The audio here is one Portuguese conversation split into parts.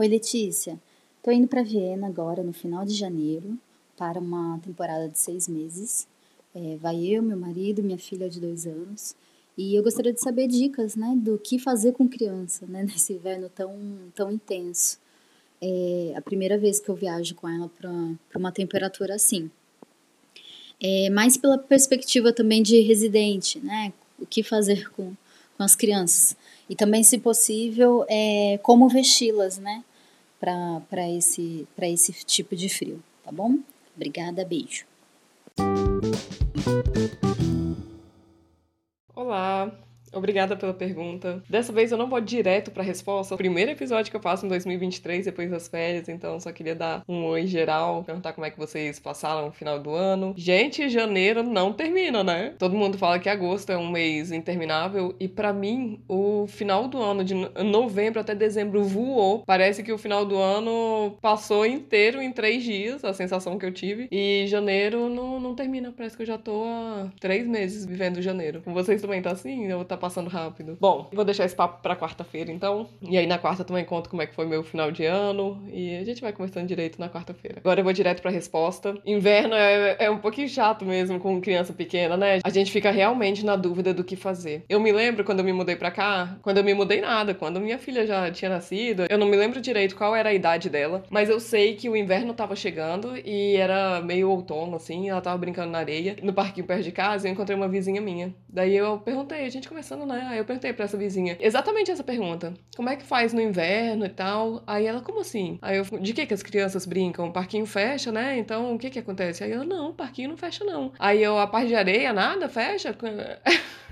Oi, Letícia. Tô indo para Viena agora, no final de janeiro, para uma temporada de seis meses. É, vai eu, meu marido, minha filha de dois anos. E eu gostaria de saber dicas, né, do que fazer com criança, né, nesse inverno tão, tão intenso. É a primeira vez que eu viajo com ela para uma temperatura assim. É, mais pela perspectiva também de residente, né, o que fazer com, com as crianças. E também, se possível, é, como vesti-las, né, para esse, esse tipo de frio, tá bom? Obrigada, beijo. Olá, Obrigada pela pergunta. Dessa vez eu não vou direto pra resposta. O primeiro episódio que eu faço em 2023, depois das férias, então só queria dar um oi geral, perguntar como é que vocês passaram o final do ano. Gente, janeiro não termina, né? Todo mundo fala que agosto é um mês interminável e para mim o final do ano de novembro até dezembro voou. Parece que o final do ano passou inteiro em três dias, a sensação que eu tive. E janeiro não, não termina, parece que eu já tô há três meses vivendo janeiro. Com vocês também tá assim? Eu tá passando rápido. Bom, vou deixar esse papo pra quarta-feira, então. E aí na quarta também conto como é que foi meu final de ano. E a gente vai conversando direito na quarta-feira. Agora eu vou direto pra resposta. Inverno é, é um pouquinho chato mesmo com criança pequena, né? A gente fica realmente na dúvida do que fazer. Eu me lembro quando eu me mudei pra cá, quando eu me mudei nada, quando minha filha já tinha nascido. Eu não me lembro direito qual era a idade dela, mas eu sei que o inverno tava chegando e era meio outono, assim. Ela tava brincando na areia. No parquinho perto de casa, eu encontrei uma vizinha minha. Daí eu perguntei, a gente começou né? Aí eu perguntei pra essa vizinha exatamente essa pergunta. Como é que faz no inverno e tal? Aí ela, como assim? Aí eu, de que que as crianças brincam? O parquinho fecha, né? Então o que que acontece? Aí eu, não, o parquinho não fecha não. Aí eu, a parte de areia, nada, fecha?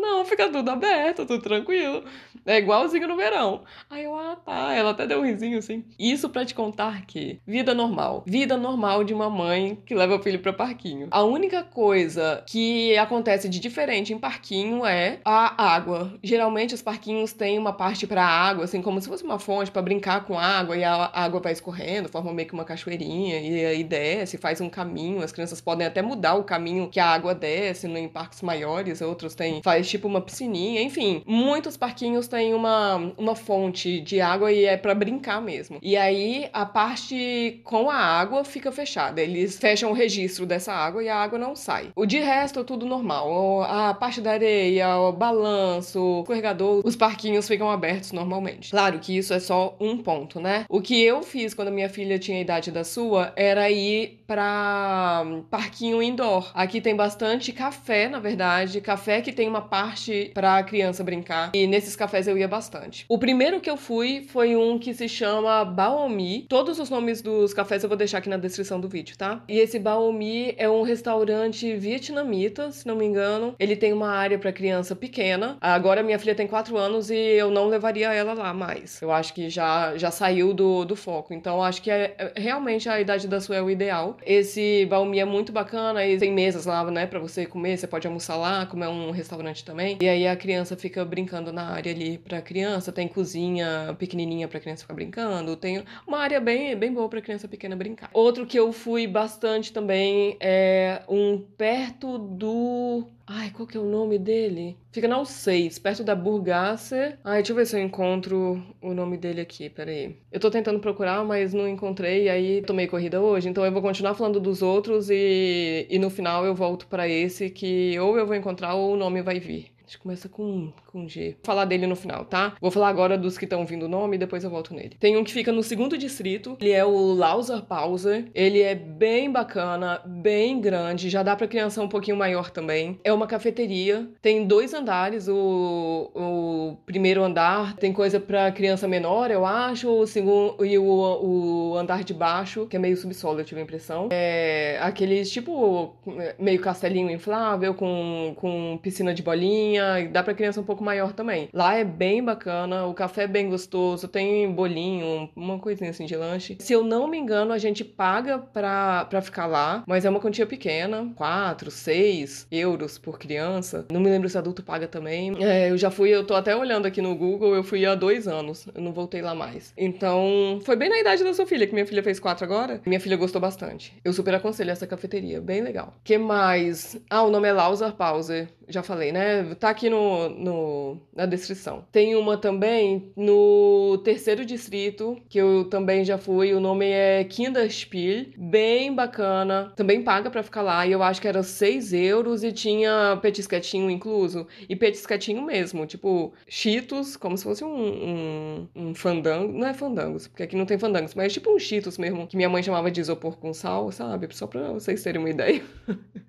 não, fica tudo aberto, tudo tranquilo. É igualzinho no verão. Aí eu, ah, tá. Ela até deu um risinho assim. Isso para te contar que vida normal. Vida normal de uma mãe que leva o filho para parquinho. A única coisa que acontece de diferente em parquinho é a água. Geralmente os parquinhos têm uma parte para água, assim, como se fosse uma fonte para brincar com água e a água vai escorrendo, forma meio que uma cachoeirinha e aí desce, faz um caminho. As crianças podem até mudar o caminho que a água desce em parques maiores, outros têm faz tipo uma piscininha, enfim. Muitos parquinhos têm uma, uma fonte de água e é para brincar mesmo. E aí a parte com a água fica fechada. Eles fecham o registro dessa água e a água não sai. O de resto é tudo normal. A parte da areia, o balanço, o escorregador, os parquinhos ficam abertos normalmente. Claro que isso é só um ponto, né? O que eu fiz quando minha filha tinha a idade da sua era ir para parquinho indoor. Aqui tem bastante café, na verdade, café que tem uma parte para criança brincar. E nesses cafés eu ia bastante. O primeiro que eu fui foi um que se chama Baomi. Todos os nomes dos cafés eu vou deixar aqui na descrição do vídeo, tá? E esse Baomi é um restaurante vietnamita, se não me engano. Ele tem uma área para criança pequena. Agora minha filha tem 4 anos e eu não levaria ela lá mais. Eu acho que já, já saiu do, do foco. Então acho que é, é, realmente a idade da sua é o ideal. Esse Baomi é muito bacana e tem mesas lá, né, para você comer. Você pode almoçar lá, comer um restaurante também. E aí a criança fica brincando na área ali para criança, tem cozinha pequenininha para criança ficar brincando, tem uma área bem, bem boa para criança pequena brincar. Outro que eu fui bastante também é um perto do Ai, qual que é o nome dele? Fica na U6, perto da Burgasser. Ai, deixa eu ver se eu encontro o nome dele aqui, peraí. Eu tô tentando procurar, mas não encontrei, aí tomei corrida hoje, então eu vou continuar falando dos outros e, e no final eu volto para esse que ou eu vou encontrar ou o nome vai vir. Acho que começa com, com G. Vou falar dele no final, tá? Vou falar agora dos que estão vindo o nome e depois eu volto nele. Tem um que fica no segundo distrito. Ele é o Lauser Pauser. Ele é bem bacana, bem grande. Já dá pra criança um pouquinho maior também. É uma cafeteria. Tem dois andares. O, o primeiro andar tem coisa pra criança menor, eu acho. O segundo e o, o andar de baixo, que é meio subsolo, eu tive a impressão. É aqueles tipo meio castelinho inflável com, com piscina de bolinha dá para criança um pouco maior também. Lá é bem bacana, o café é bem gostoso, tem bolinho, uma coisinha assim de lanche. Se eu não me engano, a gente paga pra, pra ficar lá, mas é uma quantia pequena, 4, 6 euros por criança. Não me lembro se adulto paga também. É, eu já fui, eu tô até olhando aqui no Google, eu fui há dois anos, eu não voltei lá mais. Então, foi bem na idade da sua filha, que minha filha fez 4 agora. Minha filha gostou bastante. Eu super aconselho essa cafeteria, bem legal. que mais? Ah, o nome é Lauser Pauser, já falei, né? Tá aqui no, no na descrição. Tem uma também no terceiro distrito, que eu também já fui. O nome é Kinderspiel. Bem bacana. Também paga para ficar lá. E eu acho que era 6 euros e tinha petisquetinho incluso. E petisquetinho mesmo. Tipo, cheetos, como se fosse um, um, um fandango. Não é fandangos, porque aqui não tem fandangos. Mas tipo um cheetos mesmo, que minha mãe chamava de isopor com sal, sabe? Só pra vocês terem uma ideia.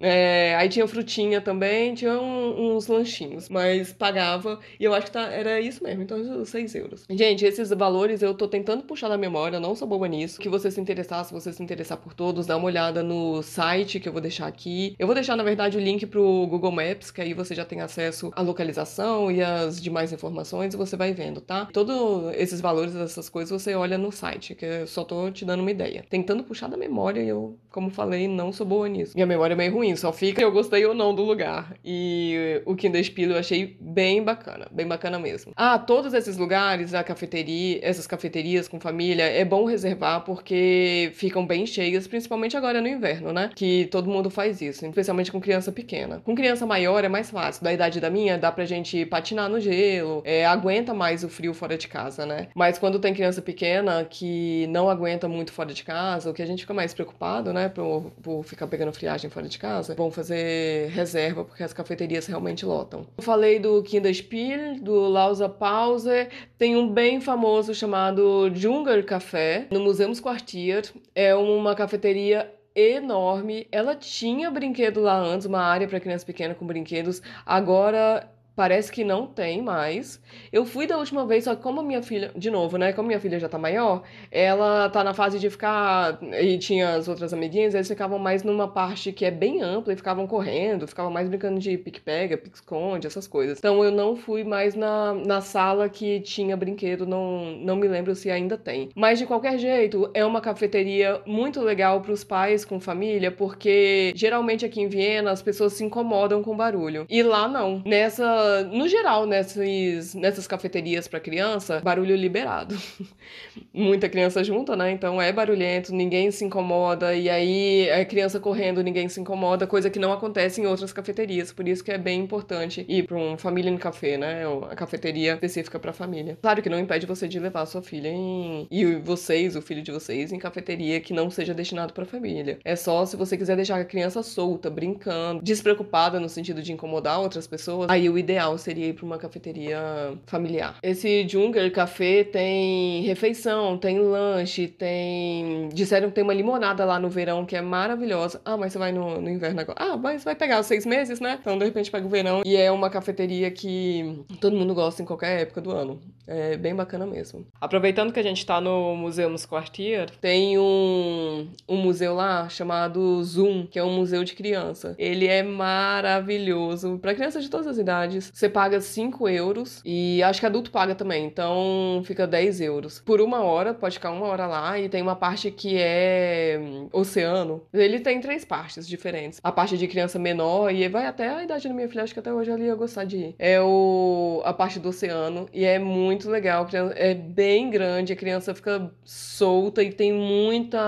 é, aí tinha frutinha também, tinha um, uns lanchinhos. Mas pagava. E eu acho que tá, era isso mesmo. Então, 6 euros. Gente, esses valores eu tô tentando puxar da memória. Não sou boa nisso. Que você se interessar, se você se interessar por todos, dá uma olhada no site que eu vou deixar aqui. Eu vou deixar, na verdade, o link pro Google Maps, que aí você já tem acesso à localização e as demais informações e você vai vendo, tá? Todos esses valores, essas coisas, você olha no site, que eu só tô te dando uma ideia. Tentando puxar da memória, eu, como falei, não sou boa nisso. Minha memória é meio ruim, só fica eu gostei ou não do lugar. E o Kinderspiel eu achei bem bacana, bem bacana mesmo. Ah, todos esses lugares, a cafeteria, essas cafeterias com família, é bom reservar porque ficam bem cheias, principalmente agora no inverno, né? Que todo mundo faz isso, especialmente com criança pequena. Com criança maior é mais fácil. Da idade da minha, dá pra gente patinar no gelo, é, aguenta mais o frio fora de casa, né? Mas quando tem criança pequena que não aguenta muito fora de casa, o que a gente fica mais preocupado, né? Por, por ficar pegando friagem fora de casa, vão fazer reserva porque as cafeterias realmente lotam. Eu falei do Kinderspiel, do Lausa Pause, tem um bem famoso chamado Junger Café, no Museums Quartier. É uma cafeteria enorme. Ela tinha brinquedo lá antes, uma área para criança pequena com brinquedos. Agora Parece que não tem mais. Eu fui da última vez, só que como minha filha, de novo, né? Como minha filha já tá maior, ela tá na fase de ficar. E tinha as outras amiguinhas, eles ficavam mais numa parte que é bem ampla e ficavam correndo, ficavam mais brincando de pique-pega, pique-esconde, essas coisas. Então eu não fui mais na, na sala que tinha brinquedo, não, não me lembro se ainda tem. Mas de qualquer jeito, é uma cafeteria muito legal para os pais com família, porque geralmente aqui em Viena as pessoas se incomodam com barulho. E lá não. Nessa no geral, nessas, nessas cafeterias para criança, barulho liberado. Muita criança junta, né? Então é barulhento, ninguém se incomoda, e aí é criança correndo, ninguém se incomoda, coisa que não acontece em outras cafeterias. Por isso que é bem importante ir para um família em café, né? A cafeteria específica para família. Claro que não impede você de levar a sua filha em... e vocês, o filho de vocês, em cafeteria que não seja destinado para família. É só se você quiser deixar a criança solta, brincando, despreocupada no sentido de incomodar outras pessoas, aí o ideal ideal seria ir para uma cafeteria familiar. Esse Junger Café tem refeição, tem lanche, tem. Disseram que tem uma limonada lá no verão que é maravilhosa. Ah, mas você vai no, no inverno agora. Ah, mas vai pegar os seis meses, né? Então de repente pega o verão. E é uma cafeteria que todo mundo gosta em qualquer época do ano. É bem bacana mesmo. Aproveitando que a gente tá no Museu Quartier, tem um, um museu lá chamado Zoom, que é um museu de criança. Ele é maravilhoso para crianças de todas as idades você paga 5 euros e acho que adulto paga também, então fica 10 euros. Por uma hora, pode ficar uma hora lá e tem uma parte que é hum, oceano. Ele tem três partes diferentes. A parte de criança menor e vai até a idade da minha filha, acho que até hoje ela ia gostar de ir. É o, a parte do oceano e é muito legal. É bem grande, a criança fica solta e tem muita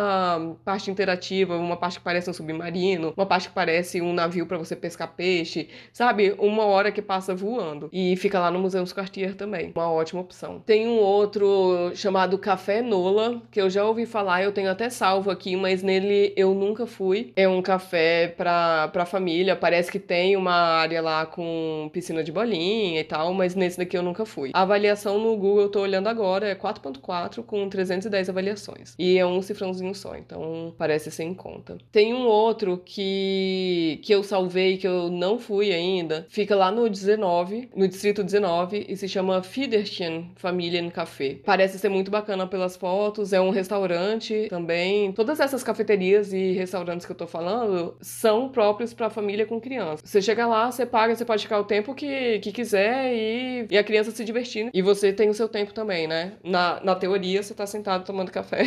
parte interativa, uma parte que parece um submarino, uma parte que parece um navio para você pescar peixe, sabe? Uma hora que passa passa voando. E fica lá no Museu dos Cartier também. Uma ótima opção. Tem um outro chamado Café Nola, que eu já ouvi falar, eu tenho até salvo aqui, mas nele eu nunca fui. É um café pra, pra família. Parece que tem uma área lá com piscina de bolinha e tal, mas nesse daqui eu nunca fui. A avaliação no Google eu tô olhando agora é 4.4 com 310 avaliações. E é um cifrãozinho só, então parece ser em conta. Tem um outro que, que eu salvei, que eu não fui ainda. Fica lá no 19 19, no distrito 19, e se chama Fiederchen Familiencafé. Parece ser muito bacana pelas fotos, é um restaurante também. Todas essas cafeterias e restaurantes que eu tô falando são próprios para família com criança. Você chega lá, você paga, você pode ficar o tempo que, que quiser e, e a criança se divertindo. E você tem o seu tempo também, né? Na, na teoria, você tá sentado tomando café.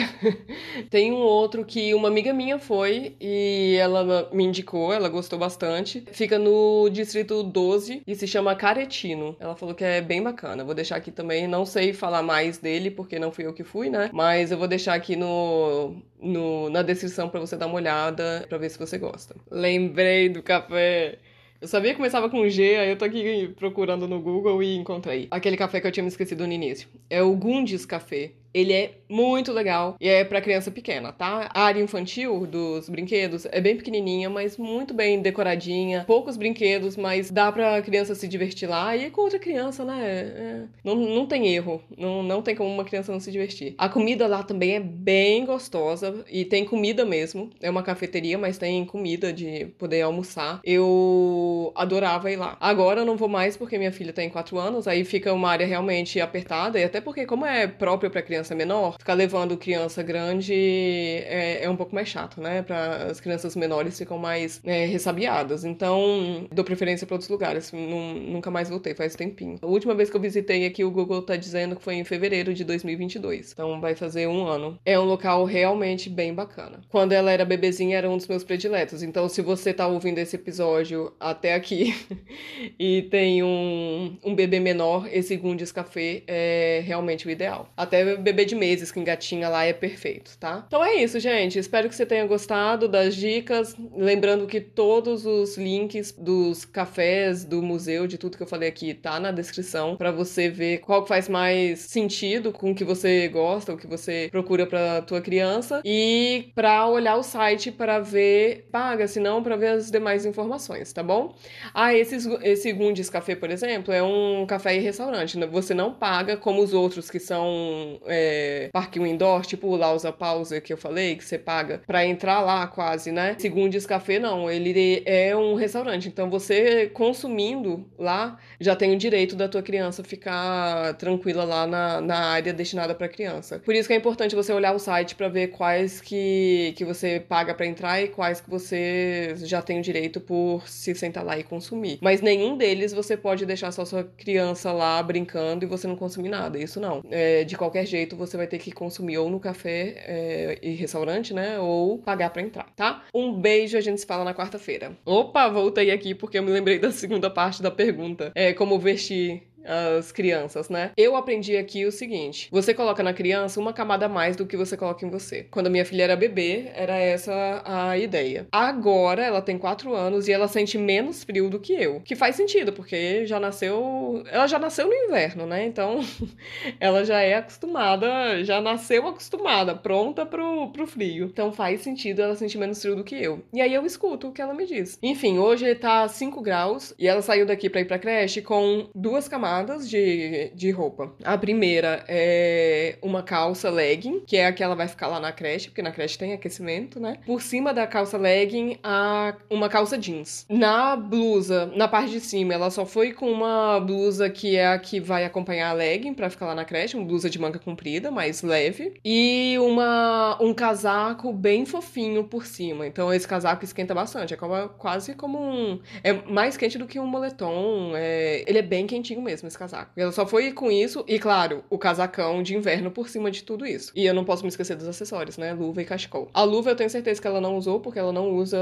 tem um outro que uma amiga minha foi e ela me indicou, ela gostou bastante. Fica no distrito 12 e se chama Caretino. Ela falou que é bem bacana. Vou deixar aqui também. Não sei falar mais dele, porque não fui eu que fui, né? Mas eu vou deixar aqui no, no na descrição para você dar uma olhada, para ver se você gosta. Lembrei do café. Eu sabia que começava com G, aí eu tô aqui procurando no Google e encontrei. Aquele café que eu tinha me esquecido no início. É o Gundis Café. Ele é muito legal e é para criança pequena, tá? A área infantil dos brinquedos é bem pequenininha, mas muito bem decoradinha. Poucos brinquedos, mas dá pra criança se divertir lá. E com outra criança, né? É... Não, não tem erro. Não, não tem como uma criança não se divertir. A comida lá também é bem gostosa e tem comida mesmo. É uma cafeteria, mas tem comida de poder almoçar. Eu adorava ir lá. Agora eu não vou mais porque minha filha tem 4 anos, aí fica uma área realmente apertada. E até porque, como é próprio para criança criança menor, ficar levando criança grande é, é um pouco mais chato, né? Para as crianças menores ficam mais é, ressabiadas. Então, dou preferência para outros lugares. nunca mais voltei, faz tempinho. A última vez que eu visitei aqui, o Google tá dizendo que foi em fevereiro de 2022. Então, vai fazer um ano. É um local realmente bem bacana. Quando ela era bebezinha, era um dos meus prediletos. Então, se você tá ouvindo esse episódio até aqui e tem um, um bebê menor, esse Gundis Café é realmente o ideal. Até bebê bebê de meses que engatinha lá é perfeito, tá? Então é isso, gente. Espero que você tenha gostado das dicas. Lembrando que todos os links dos cafés, do museu, de tudo que eu falei aqui, tá na descrição para você ver qual faz mais sentido com o que você gosta, o que você procura para tua criança e para olhar o site para ver paga, se não para ver as demais informações, tá bom? Ah, esse, esse Gundis Café, por exemplo, é um café e restaurante. Você não paga como os outros que são é, é, parquinho indoor, tipo o Lausa Pausa que eu falei, que você paga para entrar lá quase, né? Segundo esse café, não. Ele é um restaurante. Então você consumindo lá já tem o direito da tua criança ficar tranquila lá na, na área destinada para criança. Por isso que é importante você olhar o site para ver quais que, que você paga para entrar e quais que você já tem o direito por se sentar lá e consumir. Mas nenhum deles você pode deixar só sua criança lá brincando e você não consumir nada. Isso não. É, de qualquer jeito, você vai ter que consumir ou no café é, e restaurante, né? Ou pagar para entrar, tá? Um beijo, a gente se fala na quarta-feira. Opa, voltei aqui porque eu me lembrei da segunda parte da pergunta. É como vestir as crianças, né? Eu aprendi aqui o seguinte: você coloca na criança uma camada a mais do que você coloca em você. Quando a minha filha era bebê, era essa a ideia. Agora ela tem 4 anos e ela sente menos frio do que eu. Que faz sentido, porque já nasceu. Ela já nasceu no inverno, né? Então ela já é acostumada, já nasceu acostumada, pronta pro, pro frio. Então faz sentido ela sentir menos frio do que eu. E aí eu escuto o que ela me diz. Enfim, hoje tá 5 graus e ela saiu daqui pra ir pra creche com duas camadas camadas de, de roupa. A primeira é uma calça legging, que é a que ela vai ficar lá na creche, porque na creche tem aquecimento, né? Por cima da calça legging, a, uma calça jeans. Na blusa, na parte de cima, ela só foi com uma blusa que é a que vai acompanhar a legging para ficar lá na creche, uma blusa de manga comprida, mais leve, e uma um casaco bem fofinho por cima. Então esse casaco esquenta bastante, é quase como um é mais quente do que um moletom, é, ele é bem quentinho mesmo mesmo esse casaco. Ela só foi com isso e, claro, o casacão de inverno por cima de tudo isso. E eu não posso me esquecer dos acessórios, né? Luva e cachecol. A luva eu tenho certeza que ela não usou, porque ela não usa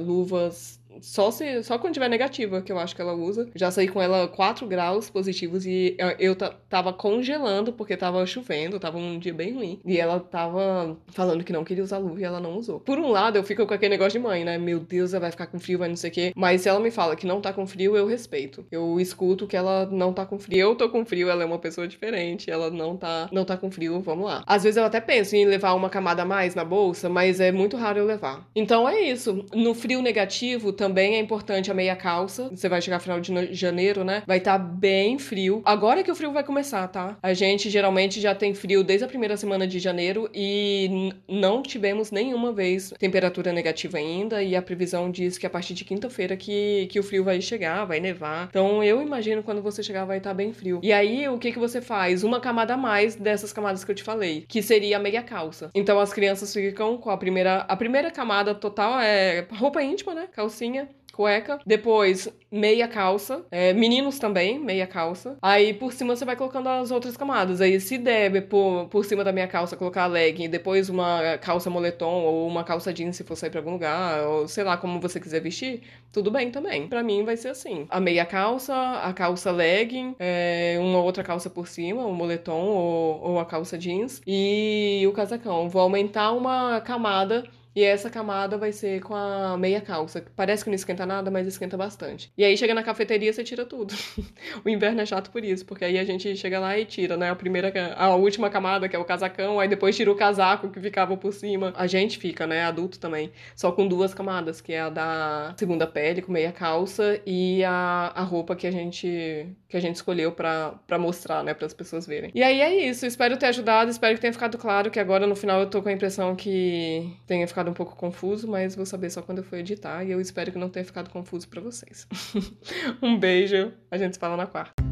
luvas só se só quando tiver negativa, que eu acho que ela usa. Já saí com ela 4 graus positivos e eu, tava congelando porque tava chovendo, tava um dia bem ruim. E ela tava falando que não queria usar luva e ela não usou. Por um lado, eu fico com aquele negócio de mãe, né? Meu Deus, ela vai ficar com frio, vai não sei o quê. Mas se ela me fala que não tá com frio, eu respeito. Eu escuto que ela não tá com frio. Eu tô com frio, ela é uma pessoa diferente, ela não tá, não tá com frio, vamos lá. Às vezes eu até penso em levar uma camada a mais na bolsa, mas é muito raro eu levar. Então é isso. No frio negativo, também é importante a meia calça. Você vai chegar final de janeiro, né? Vai estar tá bem frio. Agora que o frio vai começar, tá? A gente geralmente já tem frio desde a primeira semana de janeiro e não tivemos nenhuma vez temperatura negativa ainda. E a previsão diz que a partir de quinta-feira que, que o frio vai chegar, vai nevar. Então eu imagino quando você chegar vai estar tá bem frio. E aí o que, que você faz? Uma camada a mais dessas camadas que eu te falei, que seria a meia calça. Então as crianças ficam com a primeira. A primeira camada total é roupa íntima, né? Calcinha cueca. Depois, meia calça. É, meninos também, meia calça. Aí por cima você vai colocando as outras camadas. Aí se der por, por cima da minha calça colocar legging, depois uma calça moletom ou uma calça jeans se for sair pra algum lugar, ou sei lá como você quiser vestir, tudo bem também. Para mim vai ser assim: a meia calça, a calça legging, é, uma outra calça por cima, um moletom ou, ou a calça jeans e o casacão. Vou aumentar uma camada E essa camada vai ser com a meia calça. Parece que não esquenta nada, mas esquenta bastante. E aí chega na cafeteria, você tira tudo. o inverno é chato por isso, porque aí a gente chega lá e tira, né? A primeira, a última camada, que é o casacão, aí depois tira o casaco que ficava por cima. A gente fica, né? Adulto também. Só com duas camadas, que é a da segunda pele, com meia calça, e a, a roupa que a gente que a gente escolheu para mostrar, né? Para as pessoas verem. E aí é isso. Espero ter ajudado, espero que tenha ficado claro que agora no final eu tô com a impressão que tenha ficado um pouco confuso, mas vou saber só quando eu for editar e eu espero que não tenha ficado confuso para vocês. um beijo, a gente se fala na quarta.